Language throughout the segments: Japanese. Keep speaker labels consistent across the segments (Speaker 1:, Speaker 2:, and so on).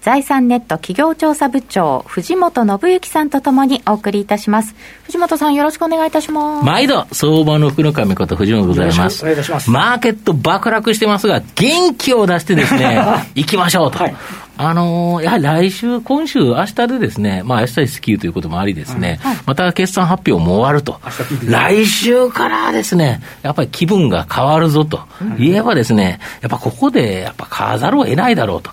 Speaker 1: 財産ネット企業調査部長、藤本信之さんとともにお送りいたします。藤本さん、よろしくお願いいたします。
Speaker 2: 毎度、相場の福の神こと藤本でございます。
Speaker 3: お願いいたします。
Speaker 2: マーケット爆落してますが、元気を出してですね、行きましょうと。はいあのー、やはり来週、今週、明日でですね、まあ明日スキーということもありですね、うんはい、また決算発表も終わると。来週からですね、やっぱり気分が変わるぞと言えばですね、やっぱここでやっぱ買わざるを得ないだろうと。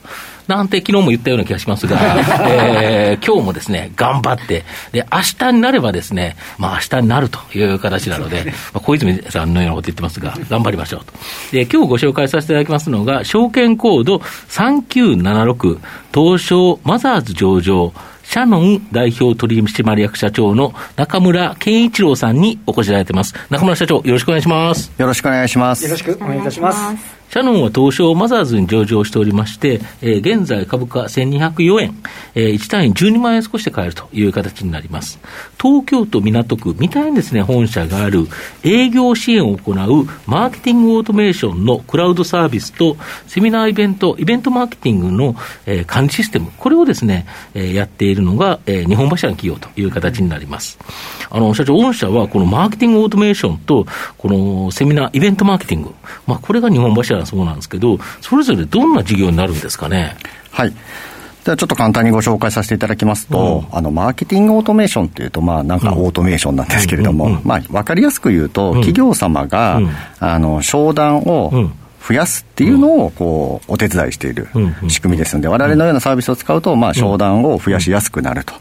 Speaker 2: なんて昨日も言ったような気がしますが、えー、今日もですね、頑張って、で、明日になればですね、まあ明日になるという形なので、まあ、小泉さんのようなこと言ってますが、頑張りましょうと。で、今日ご紹介させていただきますのが、証券コード3976、東証マザーズ上場、シャノン代表取締役社長の中村健一郎さんにお越しいただいてます。中村社長、よろしくお願いします。
Speaker 4: よろしくお願いします。
Speaker 3: よろしくお願いいたします。
Speaker 2: シャノンは東証マザーズに上場しておりまして、えー、現在株価1204円、えー、1単位12万円少しで買えるという形になります。東京都港区、みたいにですね、本社がある営業支援を行うマーケティングオートメーションのクラウドサービスと、セミナーイベント、イベントマーケティングの、えー、管理システム、これをですね、えー、やっているのが、えー、日本柱の企業という形になります。あの、社長、御社はこのマーケティングオートメーションと、このセミナー、イベントマーケティング、まあ、これが日本柱そうなんですけど、それぞれどんな事業になるんですかね？
Speaker 4: はい。ではちょっと簡単にご紹介させていただきますと、うん、あの、マーケティングオートメーションっていうと、まあ、なんかオートメーションなんですけれども、まあ、わかりやすく言うと、企業様が、あの、商談を、増やすっていうのをこうお手伝いしている仕組みですので、われわれのようなサービスを使うと、まあ、商談を増やしやすくなると、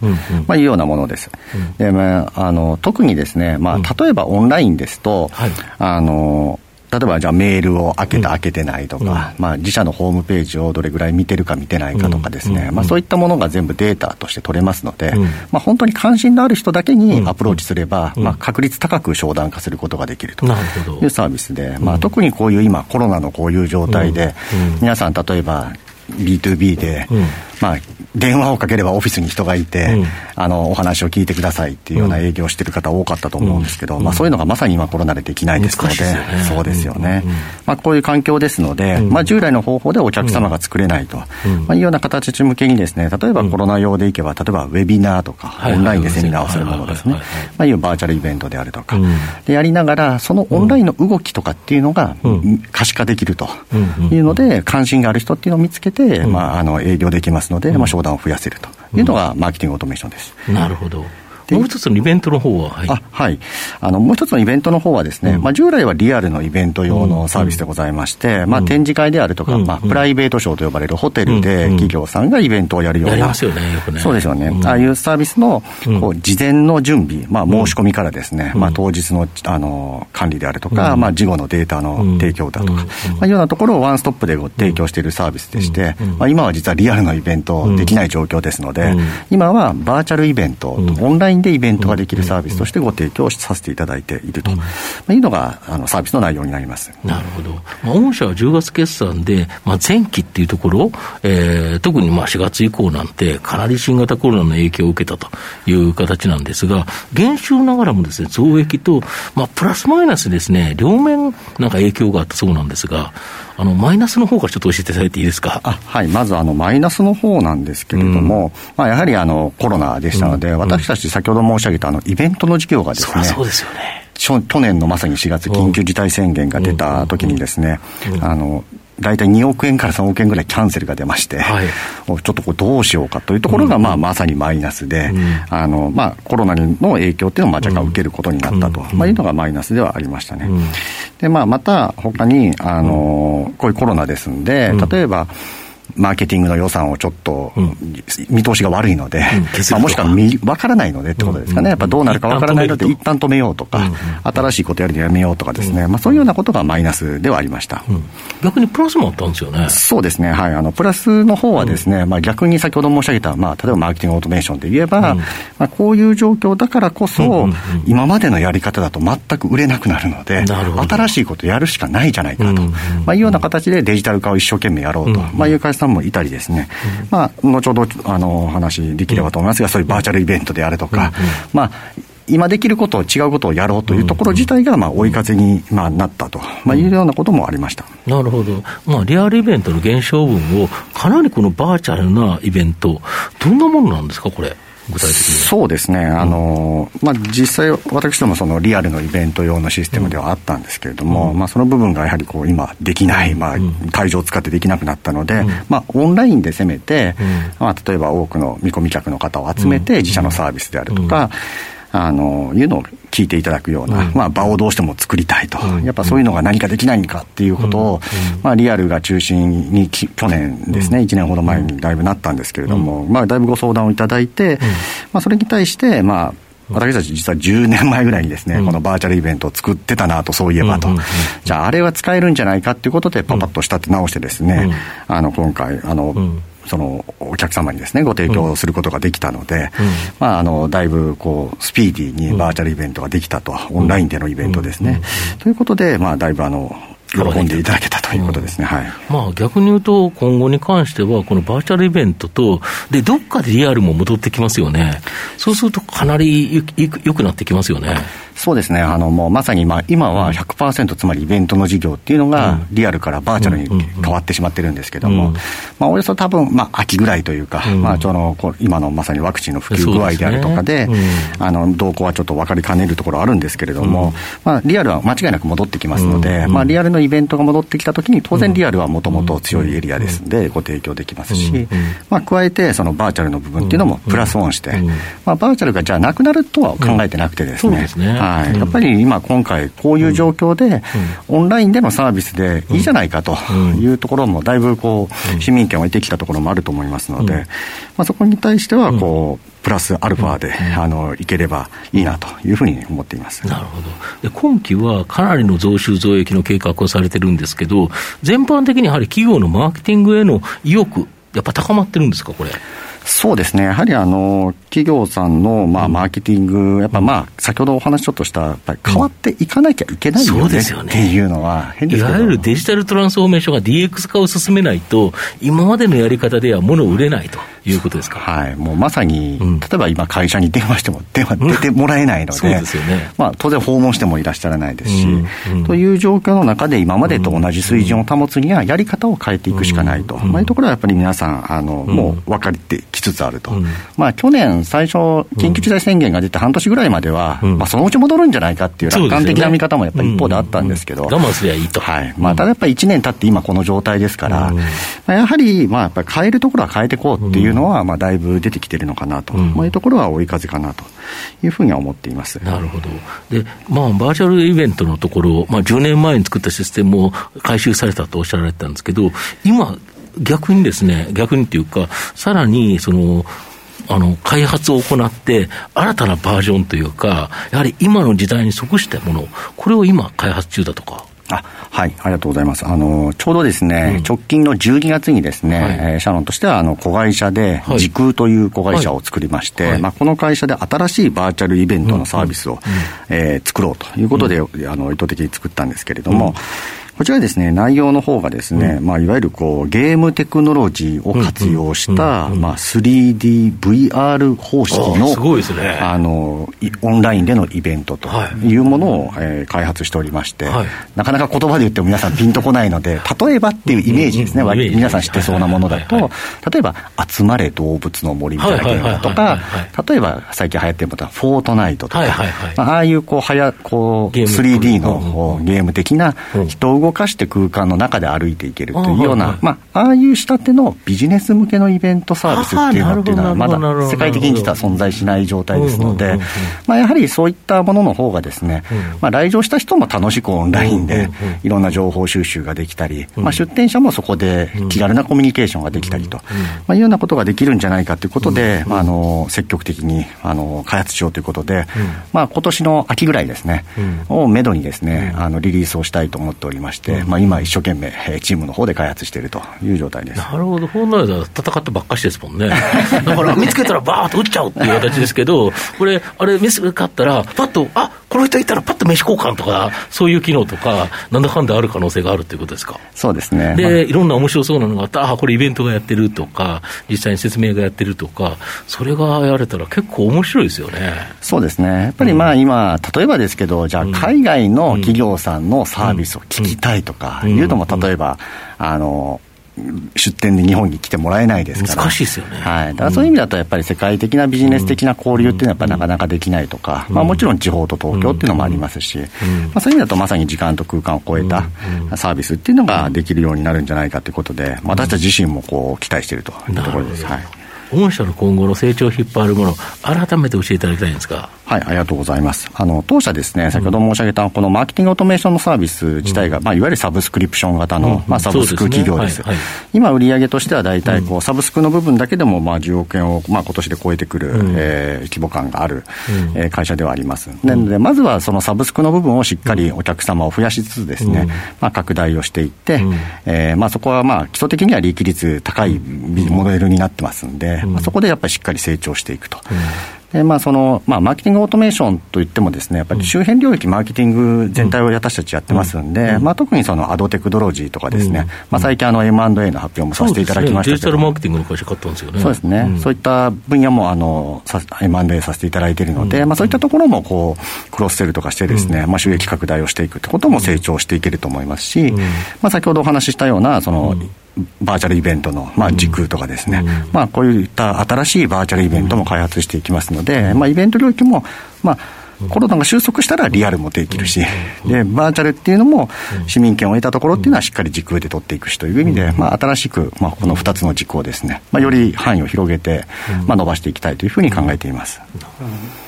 Speaker 4: まあ、いうようなものです。でまあ、あの特にですね、まあ、例えばオンラインですと、あの例えばじゃあメールを開けた、開けてないとか、まあ、自社のホームページをどれぐらい見てるか見てないかとかですね、まあ、そういったものが全部データとして取れますので、まあ、本当に関心のある人だけにアプローチすれば、まあ、確率高く商談化することができるというサービスで、まあ、特にこういう今コロナのこういう状態で、皆さん例えば B2B で、まあ、電話をかければオフィスに人がいて、うん、あのお話を聞いてくださいっていうような営業をしてる方多かったと思うんですけど、うん、まあ、そういうのがまさに今コロナでできないですので、ね、そうですよね、うん、まあ、こういう環境ですので、まあ、従来の方法でお客様が作れないと、まあ、いうような形向けにですね例えばコロナ用でいけば例えばウェビナーとか、オンラインでセミナーをするものですね、まあ、いうバーチャルイベントであるとか、でやりながらそのオンラインの動きとかっていうのが可視化できるというので関心がある人っていうのを見つけて、まあ、あの営業できますので、まあ、商談を増やせるというのがマーケティングオートメーションです。
Speaker 2: なるほど。もう一つのイベントの方は、
Speaker 4: はい、あはい。あのもう一つのイベントの方はですね、うん、まあ、従来はリアルのイベント用のサービスでございまして、うん、まあ、展示会であるとか、うん、まあ、プライベートショーと呼ばれるホテルで企業さんがイベントをやるような、
Speaker 2: ますよねよくね。
Speaker 4: そうですよね、ああいうサービスのこう事前の準備、まあ、申し込みからですね、まあ、当日のあの管理であるとか、まあ、事後のデータの提供だとか、まあ、いうようなところをワンストップでご提供しているサービスでして、まあ、今は実はリアルのイベントできない状況ですので、今はバーチャルイベント、オンラインでイベントができるサービスとしてご提供させていただいていると、まあ、いうのがあのサービスの内容になります。
Speaker 2: なるほど、まあ、御社は10月決算で、まあ、前期っていうところ、えー、特にまあ4月以降なんて、かなり新型コロナの影響を受けたという形なんですが、減収ながらもですね増益と、まあ、プラスマイナスですね、両面なんか影響があったそうなんですが、あのマイナスの方からちょっと教えていただいていいですか？
Speaker 4: はい、まずあのマイナスの方なんですけれども、うん、まあ、やはりあのコロナでしたので、うん、私たち先ほど申し上げたあのイベントの事業がですね、
Speaker 2: そうですよね
Speaker 4: 去年のまさに4月、緊急事態宣言が出た時にですね、あの大体2億円から3億円ぐらいキャンセルが出まして、はい、ちょっとこうどうしようかというところが、まあ、まさにマイナスで、うん、あのまあ、コロナの影響っていうのをまあ若干受けることになったと、まあ、いうのがマイナスではありましたね。うん、でまあ、また他にあの、こういうコロナですんで、例えば、マーケティングの予算をちょっと、見通しが悪いので、まあ、もしくは分からないのでってことですかね、やっぱどうなるか分からないので、一旦止めようとか、新しいことやるのやめようとかですね、まあ、そういうようなことがマイナスではありました、
Speaker 2: 逆にプラスもあったんですよね。
Speaker 4: そうですね、はい、あのプラスの方はですね、まあ、逆に先ほど申し上げた、まあ、例えばマーケティングオートメーションで言えば、まあ、こういう状況だからこそ、今までのやり方だと全く売れなくなるので、新しいことやるしかないじゃないかと、まあ、いうような形でデジタル化を一生懸命やろうと、まあ、いう会社さんもいたりですね、まあ、後ほどあのお話できればと思いますが、そういうバーチャルイベントであるとか、まあ、今できることを違うことをやろうというところ自体がまあ追い風にまあなったと、まあ、いうようなこともありました、
Speaker 2: なるほど、まあ、リアルイベントの減少分を、かなりこのバーチャルなイベント、どんなものなんですか、これ？具体的に
Speaker 4: そうですね、あのまあ、実際、私どもそのリアルのイベント用のシステムではあったんですけれども、うん、まあ、その部分がやはりこう今、できない、まあ、会場を使ってできなくなったので、うん、まあ、オンラインで攻めて、うん、まあ、例えば多くの見込み客の方を集めて、自社のサービスであるとか、あのいうのを聞いていただくような、うん、まあ、場をどうしても作りたいと、うん、やっぱそういうのが何かできないのかっていうことを、うん、まあ、リアルが中心に去年ですね、1年ほど前にだいぶなったんですけれども、まあ、だいぶご相談をいただいて、まあ、それに対して、まあ、私たち実は10年前ぐらいにですね、このバーチャルイベントを作ってたなと、そういえばと、じゃあ、あれは使えるんじゃないかっていうことで、パパッとしたって直してですね、あの今回、あの、そのお客様にですねご提供することができたので、うん、まあ、あのだいぶこうスピーディーにバーチャルイベントができたと、オンラインでのイベントですね。ということで、まあ、だいぶあの喜んでいただけたということですね、はい。
Speaker 2: まあ、逆に言うと、今後に関しては、このバーチャルイベントと、でどっかでリアルも戻ってきますよね、そうするとかなりよくなってきますよね。
Speaker 4: そうですね、あのもうまさに今今は100%、つまりイベントの事業っていうのが、リアルからバーチャルに変わってしまってるんですけども、まあ、およそ多分まあ秋ぐらいというか、まあ、ちょの今のまさにワクチンの普及具合であるとかで、あの動向はちょっと分かりかねるところあるんですけれども、まあ、リアルは間違いなく戻ってきますので、まあ、リアルのイベントが戻ってきたときに、当然リアルはもともと強いエリアですので、ご提供できますし、まあ、加えて、そのバーチャルの部分っていうのもプラスオンして、まあ、バーチャルがじゃあなくなるとは考えてなくてですね、はい、やっぱり今、今回、こういう状況で、オンラインでのサービスでいいじゃないかというところも、だいぶこう、市民権を得てきたところもあると思いますので、まあ、そこに対しては、こう、プラスアルファで、あのいければいいなというふうに思っています。
Speaker 2: なるほど。で今期はかなりの増収増益の計画をされてるんですけど、全般的にやはり企業のマーケティングへの意欲、やっぱ高まってるんですか、これ。
Speaker 4: そうですね、やはりあの企業さんのまあマーケティング、やっぱまあ先ほどお話ちょっとした、やっぱり変わっていかなきゃいけないよね,、っていうのは変
Speaker 2: ですいわゆるデジタルトランスフォーメーションが DX 化を進めないと、今までのやり方では物を売れないと。いうことですか、
Speaker 4: はい、もうまさに、うん、例えば今、会社に電話しても、電話出てもらえないので、そうですよね。まあ、当然、訪問してもいらっしゃらないですし、うん。うん、という状況の中で、今までと同じ水準を保つには、やり方を変えていくしかないと、まあ、いうところはやっぱり皆さん、あのもう分かってきつつあると、まあ、去年、最初、緊急事態宣言が出て半年ぐらいまでは、まあ、そのうち戻るんじゃないかっていう楽観的な見方もやっぱり一方であったんですけど、
Speaker 2: 我慢すりゃいいと。
Speaker 4: はい。まあ、ただやっぱり1年経って今この状態ですから、まあ、やはり、まあ、やっぱり変えるところは変えていこうっていうのは、まあ、だいぶ出てきてるのかなと、うん、まあ、いうところは追い風かなというふうには思っています。
Speaker 2: なるほど、でまあ、バーチャルイベントのところ、まあ、10年前に作ったシステムを回収されたとおっしゃられたんですけど、今、逆にですね、逆にっていうか、さらにその、あの開発を行って、新たなバージョンというか、やはり今の時代に即したもの、これを今、開発中だとか。
Speaker 4: あはい、ありがとうございます。あの、ちょうどですね、うん、直近の12月にですね、はい、えー、シャロンとしては、あの、子会社で、時空という子会社を作りまして、はい。はい、まあ、この会社で新しいバーチャルイベントのサービスを、うん、えー、作ろうということで、うん、あの、意図的に作ったんですけれども、こちらですね、内容の方がですね、うん、まあ、いわゆるこう、ゲームテクノロジーを活用した、まあ、3DVR 方式の、
Speaker 2: すごいですね。
Speaker 4: あの、オンラインでのイベントとい。うものを、えー、開発しておりまして、はい、なかなか言葉で言っても皆さんピンとこないので、例えばっていうイメージですね、皆さん知ってそうなものだと、例えば、集まれ動物の森みたいなゲームとか、例えば、最近流行ってるのは、フォートナイトとか、ああいうこう、はや、こう、3D のゲーム的な人動動かして空間の中で歩いていけるというような、まあ、ああいう仕立てのビジネス向けのイベントサービスっていうのっていうのは、まだ世界的に実は存在しない状態ですので、まあ、やはりそういったものの方がですね、まあ、来場した人も楽しくオンラインでいろんな情報収集ができたり、まあ、出店者もそこで気軽なコミュニケーションができたりと、まあ、いうようなことができるんじゃないかということで、まあ、あの積極的にあの開発しようということで、まあ今年の秋ぐらいですね、をめどにですね、あのリリースをしたいと思っておりましして、まあ、今、一生懸命、チームの方で開発しているという状態です。
Speaker 2: なるほど、本来は戦ってばっかしですもんね、だから見つけたらばーっと撃っちゃうっていう形ですけど、これ、あれ、見つかったら、パッと、あこの人いたら、パッと飯交換とか、そういう機能とか、なんだかんだある可能性があるということですか？
Speaker 4: そうですね。
Speaker 2: で、いろんな面白そうなのがあった、あこれ、イベントがやってるとか、実際に説明がやってるとか、それがやれたら結構面白いですよね。
Speaker 4: そうですね。やっぱりまあ今、例えばですけど、じゃあ海外の企業さんのサービスを聞きたいとかいうのも、例えば、あの、出店で日本に来てもらえないですから。
Speaker 2: 難しいですよね、
Speaker 4: はい、だからそういう意味だとやっぱり世界的なビジネス的な交流っていうのはやっぱなかなかできないとか、まあ、もちろん地方と東京っていうのもありますし、まあ、そういう意味だとまさに時間と空間を超えたサービスっていうのができるようになるんじゃないかということで私たち自身もこう期待しているというところです。はい。
Speaker 2: 御社の今後の成長を引っ張るもの、改めて教えていただきたいんですか。
Speaker 4: はい、ありがとうございます。あの、当社ですね、先ほど申し上げた、このマーケティングオートメーションのサービス自体が、うん、まあ、いわゆるサブスクリプション型の、うん、まあ、サブスク企業です。ですね。はいはい、今、売上としては大体、こう、サブスクの部分だけでも、まあ、10億円を、まあ、今年で超えてくる、うん、えー、規模感がある、うん、えー、会社ではあります。なので、まずはそのサブスクの部分をしっかりお客様を増やしつつですね、まあ、拡大をしていって、うん、えー、まあ、そこは、まあ、基礎的には利益率高いモデルになってますんで、まあ、そこでやっぱりしっかり成長していくと。でまあそのまあ、マーケティングオートメーションといってもですねやっぱり周辺領域マーケティング全体を私たちやってますんで、まあ、特にそのアドテクノロジーとかですね、まあ、最近あの M&A の発表もさせていただきましたけど、ね、デ
Speaker 2: ジタルマーケティングの会社買ったんですよね。
Speaker 4: そうですね、そういった分野もあの M&A させていただいているので、まあ、そういったところもこうクロスセルとかしてですね、まあ、収益拡大をしていくってことも成長していけると思いますし、まあ、先ほどお話ししたようなその、バーチャルイベントの、まあ、時空とかですね、うん、まあ、こういった新しいバーチャルイベントも開発していきますので、まあ、イベント領域も、まあ、コロナが収束したらリアルもできるし、で、バーチャルっていうのも市民権を得たところっていうのはしっかり時空で取っていくしという意味で、まあ、新しく、まあ、この2つの軸をですね、まあ、より範囲を広げて、まあ、伸ばしていきたいというふうに考えています。うん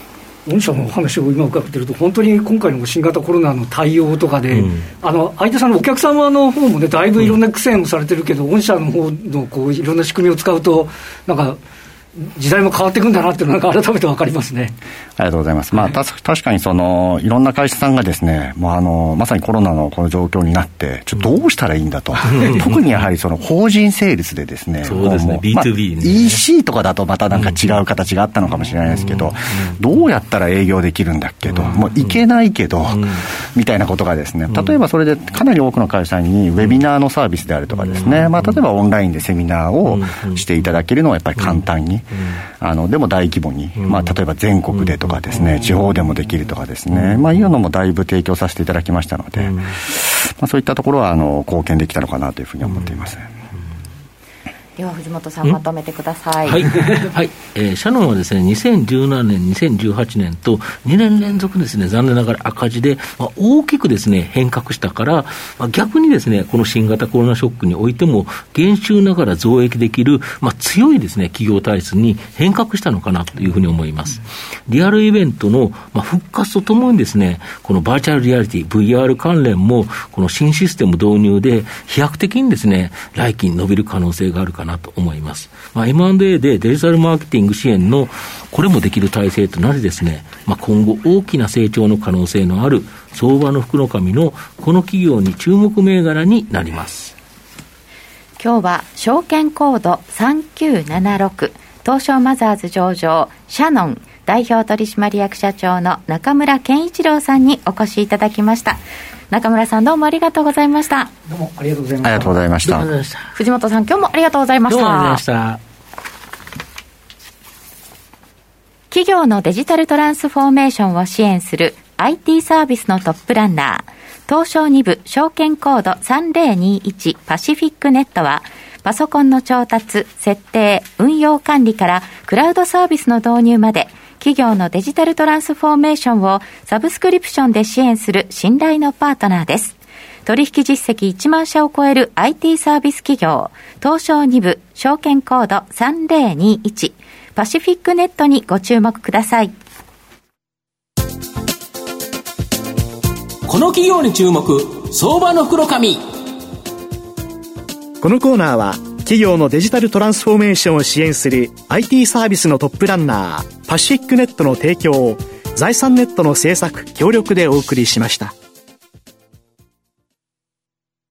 Speaker 3: 御社のお話を今伺ってると、本当に今回の新型コロナの対応とかで、うん、あの相手さんのお客様の方もね、だいぶいろんな苦戦もされてるけど、うん、御社の方のこういろんな仕組みを使うと、なんか、時代も変わっていくんだなっていうのが改めて分かりますね。
Speaker 4: ありがとうございます。まあ、た確かにその、いろんな会社さんがですね、もうあの、まさにコロナのこの状況になって、ちょっとどうしたらいいんだと。特にやはりその、法人セールスでですね、
Speaker 2: そうですね、B2B、
Speaker 4: ね、EC とかだとまたなんか違う形があったのかもしれないですけど、どうやったら営業できるんだっけど、もういけないけど、みたいなことがですね、例えばそれでかなり多くの会社にウェビナーのサービスであるとかですね、まあ、例えばオンラインでセミナーをしていただけるのはやっぱり簡単に、あの、でも大規模に、まあ、例えば全国でとかですね、地方でもできるとかですね、まあ、いうのもだいぶ提供させていただきましたので、まあ、そういったところは、あの、貢献できたのかなというふうに思っています。
Speaker 1: では藤本さんまとめてください。
Speaker 2: はい、はいえー、シャノンはですね、2017年、2018年と2年連続ですね、残念ながら赤字で、まあ、大きくですね、変革したから、まあ、逆にですね、この新型コロナショックにおいても、減収ながら増益できる、まあ、強いですね、企業体質に変革したのかなというふうに思います。リアルイベントの、まあ、復活とともにですね、このバーチャルリアリティ、VR 関連も、この新システム導入で、飛躍的にですね、来期に伸びる可能性があるかななと思います。まあ、M&A でデジタルマーケティング支援のこれもできる体制となりですね、まあ、今後大きな成長の可能性のある相場の福の神のこの企業に注目銘柄になります。
Speaker 1: 今日は証券コード3976東証マザーズ上場シャノン代表取締役社長の中村健一郎さんにお越しいただきました。中村さんどうもありがとうございました。
Speaker 3: どうもありがとうございましたあ
Speaker 4: りがとうございました。
Speaker 1: 藤本さん今日もありがとうございました。どうもありがとうございました。企業のデジタルトランスフォーメーションを支援する IT サービスのトップランナー東証2部証券コード3021パシフィックネットはパソコンの調達、設定、運用管理からクラウドサービスの導入まで企業のデジタルトランスフォーメーションをサブスクリプションで支援する信頼のパートナーです。取引実績1万社を超える IT サービス企業、東証2部、証券コード3021、パシフィックネットにご注目ください。
Speaker 5: この企業に注目、相場の袋紙。
Speaker 6: このコーナーは、企業のデジタルトランスフォーメーションを支援する IT サービスのトップランナー、パシフィックネットの提供を財産ネットの制作、協力でお送りしました。